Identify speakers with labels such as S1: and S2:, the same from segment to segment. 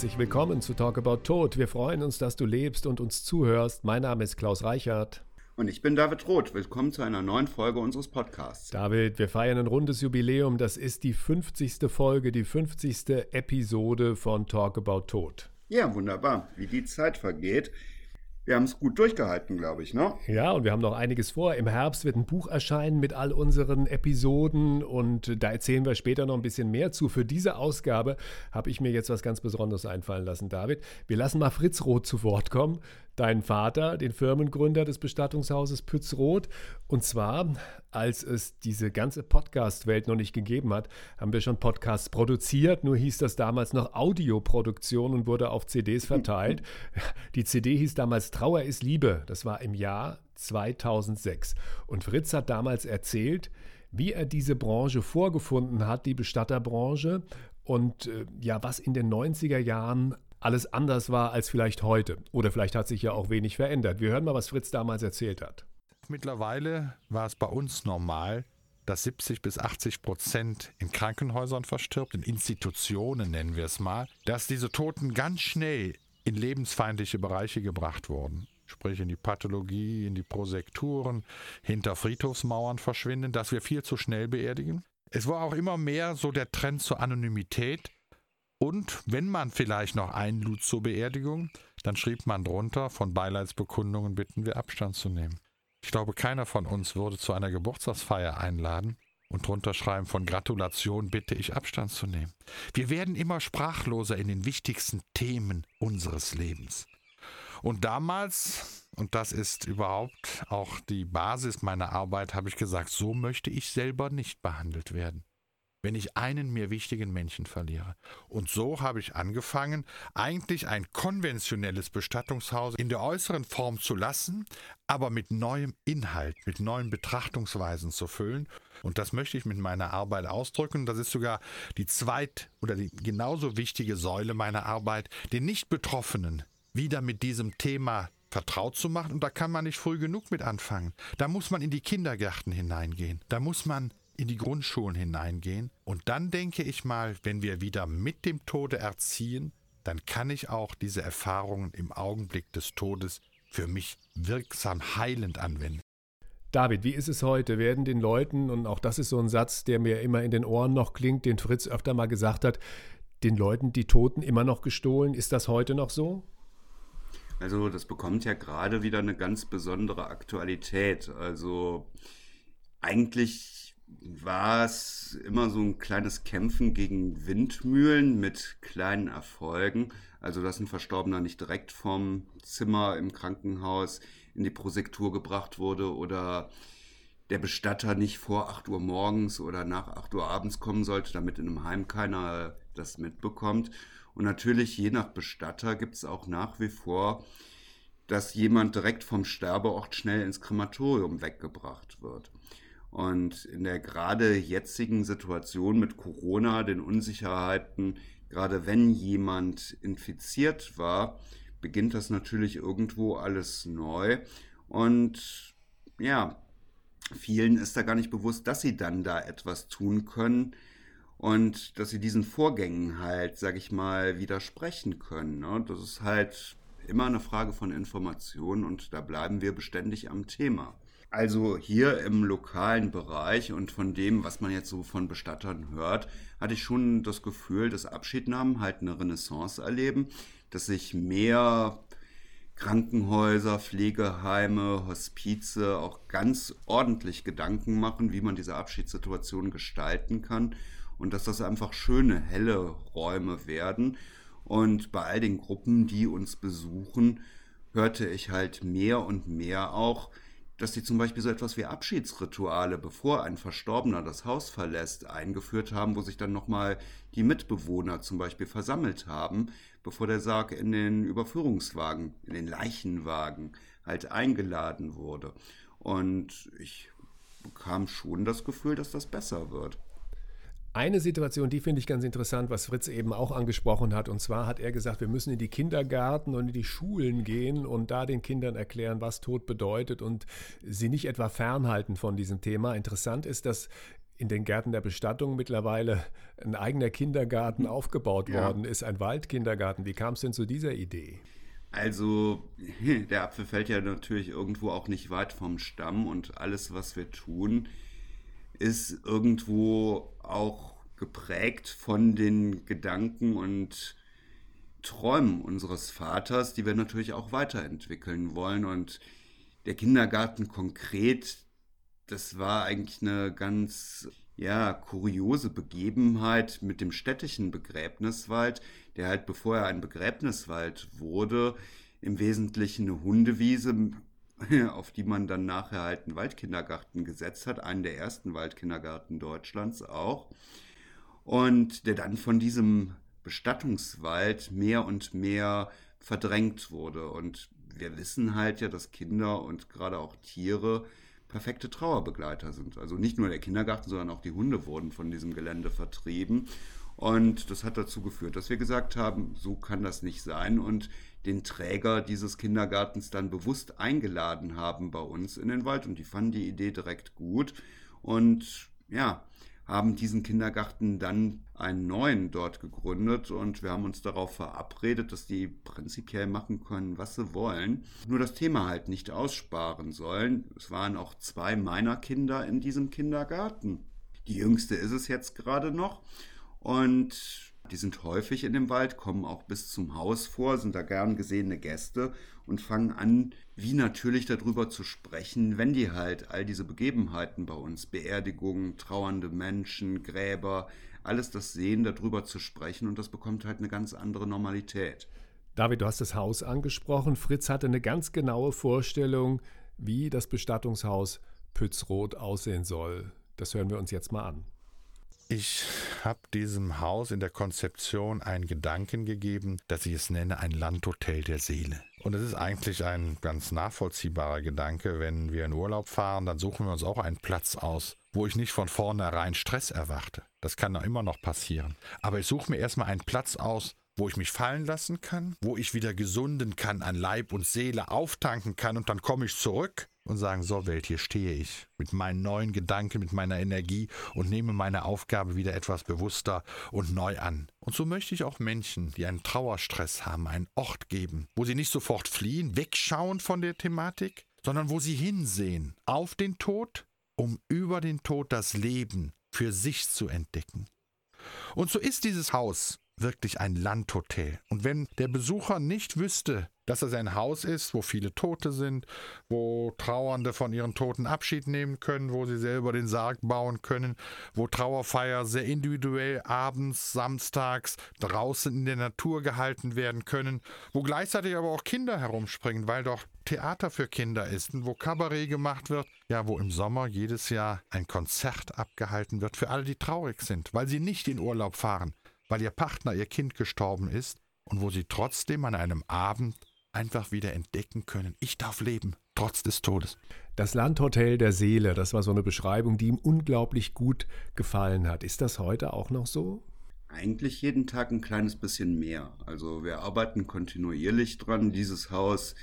S1: Herzlich willkommen zu Talk About Tod. Wir freuen uns, dass du lebst und uns zuhörst. Mein Name ist Klaus Reichert.
S2: Und ich bin David Roth. Willkommen zu einer neuen Folge unseres Podcasts.
S1: David, wir feiern ein rundes Jubiläum. Das ist die 50. Folge, die 50. Episode von Talk About Tod.
S2: Ja, wunderbar. Wie die Zeit vergeht. Wir haben es gut durchgehalten, glaube ich, ne?
S1: Ja, und wir haben noch einiges vor. Im Herbst wird ein Buch erscheinen mit all unseren Episoden und da erzählen wir später noch ein bisschen mehr zu. Für diese Ausgabe habe ich mir jetzt was ganz Besonderes einfallen lassen, David. Wir lassen mal Fritz Roth zu Wort kommen deinen Vater, den Firmengründer des Bestattungshauses Pützroth. Und zwar, als es diese ganze Podcast-Welt noch nicht gegeben hat, haben wir schon Podcasts produziert. Nur hieß das damals noch Audioproduktion und wurde auf CDs verteilt. Die CD hieß damals Trauer ist Liebe. Das war im Jahr 2006. Und Fritz hat damals erzählt, wie er diese Branche vorgefunden hat, die Bestatterbranche, und äh, ja, was in den 90er Jahren alles anders war als vielleicht heute. Oder vielleicht hat sich ja auch wenig verändert. Wir hören mal, was Fritz damals erzählt hat.
S3: Mittlerweile war es bei uns normal, dass 70 bis 80 Prozent in Krankenhäusern verstirbt, in Institutionen nennen wir es mal, dass diese Toten ganz schnell in lebensfeindliche Bereiche gebracht wurden. Sprich in die Pathologie, in die Prosekturen, hinter Friedhofsmauern verschwinden, dass wir viel zu schnell beerdigen. Es war auch immer mehr so der Trend zur Anonymität, und wenn man vielleicht noch einlud zur Beerdigung, dann schrieb man drunter, von Beileidsbekundungen bitten wir Abstand zu nehmen. Ich glaube, keiner von uns würde zu einer Geburtstagsfeier einladen und drunter schreiben, von Gratulation bitte ich Abstand zu nehmen. Wir werden immer sprachloser in den wichtigsten Themen unseres Lebens. Und damals, und das ist überhaupt auch die Basis meiner Arbeit, habe ich gesagt, so möchte ich selber nicht behandelt werden wenn ich einen mir wichtigen Menschen verliere. Und so habe ich angefangen, eigentlich ein konventionelles Bestattungshaus in der äußeren Form zu lassen, aber mit neuem Inhalt, mit neuen Betrachtungsweisen zu füllen. Und das möchte ich mit meiner Arbeit ausdrücken. Das ist sogar die zweit- oder die genauso wichtige Säule meiner Arbeit, den Nicht-Betroffenen wieder mit diesem Thema vertraut zu machen. Und da kann man nicht früh genug mit anfangen. Da muss man in die Kindergärten hineingehen. Da muss man in die Grundschulen hineingehen. Und dann denke ich mal, wenn wir wieder mit dem Tode erziehen, dann kann ich auch diese Erfahrungen im Augenblick des Todes für mich wirksam heilend anwenden.
S1: David, wie ist es heute? Werden den Leuten, und auch das ist so ein Satz, der mir immer in den Ohren noch klingt, den Fritz öfter mal gesagt hat, den Leuten die Toten immer noch gestohlen? Ist das heute noch so?
S2: Also das bekommt ja gerade wieder eine ganz besondere Aktualität. Also eigentlich war es immer so ein kleines Kämpfen gegen Windmühlen mit kleinen Erfolgen. Also, dass ein Verstorbener nicht direkt vom Zimmer im Krankenhaus in die Prosektur gebracht wurde oder der Bestatter nicht vor 8 Uhr morgens oder nach 8 Uhr abends kommen sollte, damit in einem Heim keiner das mitbekommt. Und natürlich, je nach Bestatter, gibt es auch nach wie vor, dass jemand direkt vom Sterbeort schnell ins Krematorium weggebracht wird. Und in der gerade jetzigen Situation mit Corona, den Unsicherheiten, gerade wenn jemand infiziert war, beginnt das natürlich irgendwo alles neu. Und ja, vielen ist da gar nicht bewusst, dass sie dann da etwas tun können und dass sie diesen Vorgängen halt, sag ich mal, widersprechen können. Ne? Das ist halt immer eine Frage von Information und da bleiben wir beständig am Thema. Also hier im lokalen Bereich und von dem, was man jetzt so von Bestattern hört, hatte ich schon das Gefühl, dass Abschiednahmen halt eine Renaissance erleben, dass sich mehr Krankenhäuser, Pflegeheime, Hospize auch ganz ordentlich Gedanken machen, wie man diese Abschiedssituation gestalten kann und dass das einfach schöne, helle Räume werden. Und bei all den Gruppen, die uns besuchen, hörte ich halt mehr und mehr auch, dass sie zum Beispiel so etwas wie Abschiedsrituale, bevor ein Verstorbener das Haus verlässt, eingeführt haben, wo sich dann nochmal die Mitbewohner zum Beispiel versammelt haben, bevor der Sarg in den Überführungswagen, in den Leichenwagen halt eingeladen wurde. Und ich bekam schon das Gefühl, dass das besser wird.
S1: Eine Situation, die finde ich ganz interessant, was Fritz eben auch angesprochen hat. Und zwar hat er gesagt, wir müssen in die Kindergärten und in die Schulen gehen und da den Kindern erklären, was Tod bedeutet und sie nicht etwa fernhalten von diesem Thema. Interessant ist, dass in den Gärten der Bestattung mittlerweile ein eigener Kindergarten aufgebaut ja. worden ist, ein Waldkindergarten. Wie kam es denn zu dieser Idee?
S2: Also, der Apfel fällt ja natürlich irgendwo auch nicht weit vom Stamm und alles, was wir tun, ist irgendwo auch geprägt von den Gedanken und Träumen unseres Vaters, die wir natürlich auch weiterentwickeln wollen. Und der Kindergarten konkret, das war eigentlich eine ganz ja, kuriose Begebenheit mit dem städtischen Begräbniswald, der halt bevor er ein Begräbniswald wurde, im Wesentlichen eine Hundewiese, auf die man dann nachher halt einen Waldkindergarten gesetzt hat, einen der ersten Waldkindergarten Deutschlands auch. Und der dann von diesem Bestattungswald mehr und mehr verdrängt wurde. Und wir wissen halt ja, dass Kinder und gerade auch Tiere perfekte Trauerbegleiter sind. Also nicht nur der Kindergarten, sondern auch die Hunde wurden von diesem Gelände vertrieben. Und das hat dazu geführt, dass wir gesagt haben, so kann das nicht sein und den Träger dieses Kindergartens dann bewusst eingeladen haben bei uns in den Wald und die fanden die Idee direkt gut. Und ja, haben diesen Kindergarten dann einen neuen dort gegründet und wir haben uns darauf verabredet, dass die prinzipiell machen können, was sie wollen, nur das Thema halt nicht aussparen sollen. Es waren auch zwei meiner Kinder in diesem Kindergarten. Die jüngste ist es jetzt gerade noch und die sind häufig in dem Wald, kommen auch bis zum Haus vor, sind da gern gesehene Gäste und fangen an, wie natürlich darüber zu sprechen, wenn die halt all diese Begebenheiten bei uns, Beerdigungen, trauernde Menschen, Gräber, alles das sehen, darüber zu sprechen und das bekommt halt eine ganz andere Normalität.
S1: David, du hast das Haus angesprochen. Fritz hatte eine ganz genaue Vorstellung, wie das Bestattungshaus Pützroth aussehen soll. Das hören wir uns jetzt mal an.
S3: Ich habe diesem Haus in der Konzeption einen Gedanken gegeben, dass ich es nenne ein Landhotel der Seele. Und es ist eigentlich ein ganz nachvollziehbarer Gedanke. Wenn wir in Urlaub fahren, dann suchen wir uns auch einen Platz aus, wo ich nicht von vornherein Stress erwarte. Das kann immer noch passieren. Aber ich suche mir erstmal einen Platz aus, wo ich mich fallen lassen kann, wo ich wieder gesunden kann an Leib und Seele, auftanken kann und dann komme ich zurück und sagen, so Welt, hier stehe ich mit meinen neuen Gedanken, mit meiner Energie und nehme meine Aufgabe wieder etwas bewusster und neu an. Und so möchte ich auch Menschen, die einen Trauerstress haben, einen Ort geben, wo sie nicht sofort fliehen, wegschauen von der Thematik, sondern wo sie hinsehen auf den Tod, um über den Tod das Leben für sich zu entdecken. Und so ist dieses Haus wirklich ein Landhotel. Und wenn der Besucher nicht wüsste, dass es ein Haus ist, wo viele Tote sind, wo Trauernde von ihren Toten Abschied nehmen können, wo sie selber den Sarg bauen können, wo Trauerfeier sehr individuell abends, samstags draußen in der Natur gehalten werden können, wo gleichzeitig aber auch Kinder herumspringen, weil doch Theater für Kinder ist und wo Kabarett gemacht wird, ja, wo im Sommer jedes Jahr ein Konzert abgehalten wird für alle, die traurig sind, weil sie nicht in Urlaub fahren, weil ihr Partner, ihr Kind gestorben ist und wo sie trotzdem an einem Abend einfach wieder entdecken können, ich darf leben, trotz des Todes.
S1: Das Landhotel der Seele, das war so eine Beschreibung, die ihm unglaublich gut gefallen hat. Ist das heute auch noch so?
S2: Eigentlich jeden Tag ein kleines bisschen mehr. Also wir arbeiten kontinuierlich dran, dieses Haus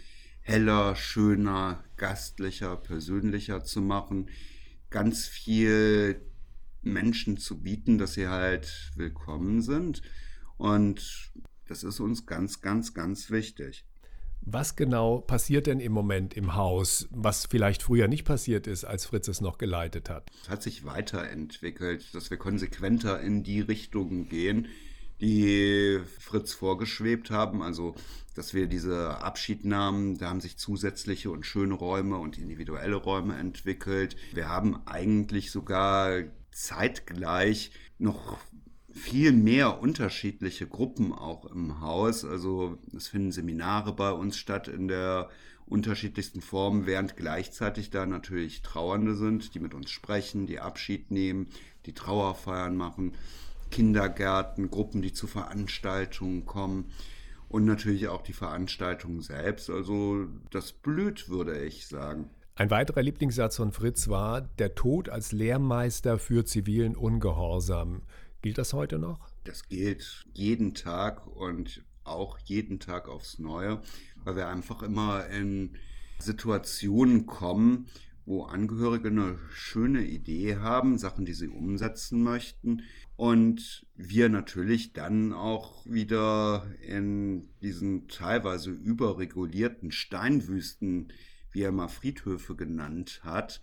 S2: heller, schöner, gastlicher, persönlicher zu machen. Ganz viel Menschen zu bieten, dass sie halt willkommen sind. Und das ist uns ganz, ganz, ganz wichtig.
S1: Was genau passiert denn im Moment im Haus, was vielleicht früher nicht passiert ist, als Fritz es noch geleitet hat?
S2: Es hat sich weiterentwickelt, dass wir konsequenter in die Richtung gehen, die Fritz vorgeschwebt haben. Also, dass wir diese Abschied nahmen, da haben sich zusätzliche und schöne Räume und individuelle Räume entwickelt. Wir haben eigentlich sogar zeitgleich noch viel mehr unterschiedliche Gruppen auch im Haus. Also es finden Seminare bei uns statt in der unterschiedlichsten Formen, während gleichzeitig da natürlich Trauernde sind, die mit uns sprechen, die Abschied nehmen, die Trauerfeiern machen, Kindergärten, Gruppen, die zu Veranstaltungen kommen und natürlich auch die Veranstaltungen selbst. Also das blüht, würde ich sagen.
S1: Ein weiterer Lieblingssatz von Fritz war, der Tod als Lehrmeister für zivilen Ungehorsam. Gilt das heute noch?
S2: Das gilt jeden Tag und auch jeden Tag aufs Neue, weil wir einfach immer in Situationen kommen, wo Angehörige eine schöne Idee haben, Sachen, die sie umsetzen möchten. Und wir natürlich dann auch wieder in diesen teilweise überregulierten Steinwüsten, wie er mal Friedhöfe genannt hat,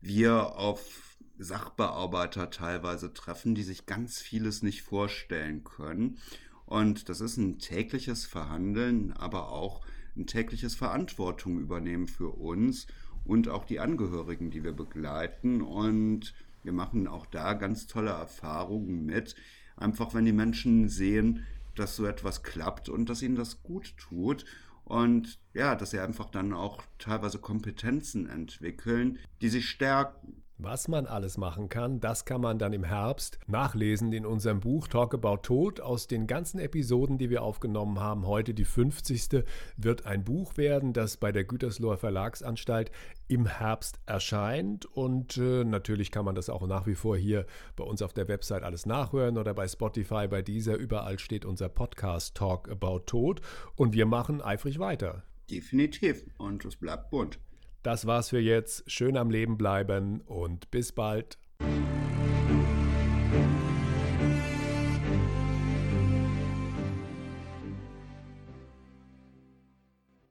S2: wir auf Sachbearbeiter teilweise treffen, die sich ganz vieles nicht vorstellen können. Und das ist ein tägliches Verhandeln, aber auch ein tägliches Verantwortung übernehmen für uns und auch die Angehörigen, die wir begleiten. Und wir machen auch da ganz tolle Erfahrungen mit. Einfach wenn die Menschen sehen, dass so etwas klappt und dass ihnen das gut tut. Und ja, dass sie einfach dann auch teilweise Kompetenzen entwickeln, die sich stärken.
S1: Was man alles machen kann, das kann man dann im Herbst nachlesen in unserem Buch Talk About Tod. Aus den ganzen Episoden, die wir aufgenommen haben, heute die 50. wird ein Buch werden, das bei der Gütersloher Verlagsanstalt im Herbst erscheint. Und äh, natürlich kann man das auch nach wie vor hier bei uns auf der Website alles nachhören oder bei Spotify, bei dieser. Überall steht unser Podcast Talk About Tod. Und wir machen eifrig weiter.
S2: Definitiv. Und es bleibt bunt.
S1: Das war's für jetzt. Schön am Leben bleiben und bis bald.